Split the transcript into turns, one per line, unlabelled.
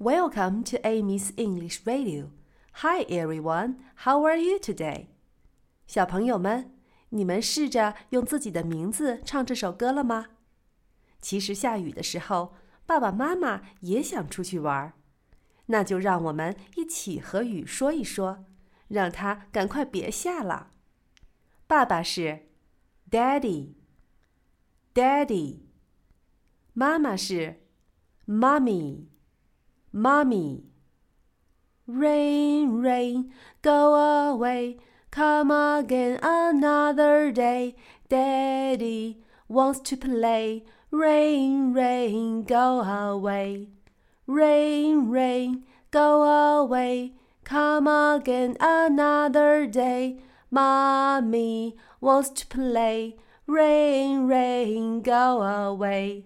Welcome to Amy's English Radio. Hi everyone, how are you today? 小朋友们，你们试着用自己的名字唱这首歌了吗？其实下雨的时候，爸爸妈妈也想出去玩，那就让我们一起和雨说一说，让它赶快别下了。爸爸是 Daddy，Daddy。妈妈是 Mommy。Mommy. Rain, rain, go away. Come again another day. Daddy wants to play. Rain, rain, go away. Rain, rain, go away. Come again another day. Mommy wants to play. Rain, rain, go away.